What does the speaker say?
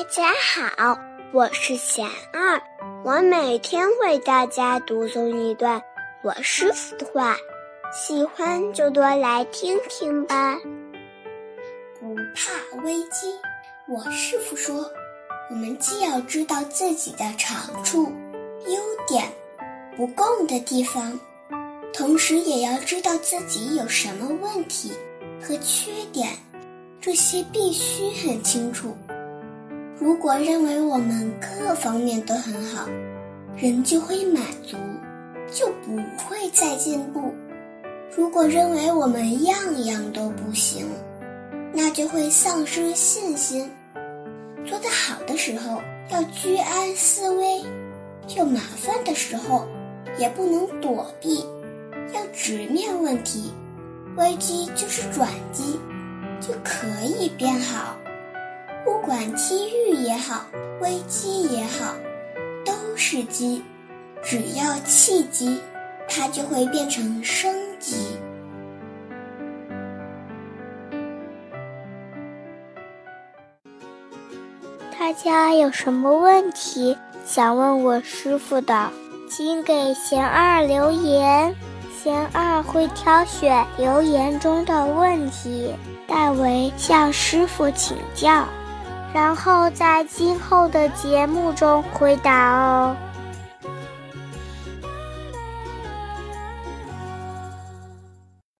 大家好，我是贤二，我每天为大家读诵一段我师傅的话，喜欢就多来听听吧。不怕危机，我师傅说，我们既要知道自己的长处、优点、不够的地方，同时也要知道自己有什么问题和缺点，这些必须很清楚。如果认为我们各方面都很好，人就会满足，就不会再进步；如果认为我们样样都不行，那就会丧失信心。做得好的时候要居安思危，有麻烦的时候也不能躲避，要直面问题。危机就是转机，就可以变好。不管机遇也好，危机也好，都是机。只要契机，它就会变成生机。大家有什么问题想问我师傅的，请给贤二留言，贤二会挑选留言中的问题，代为向师傅请教。然后在今后的节目中回答哦。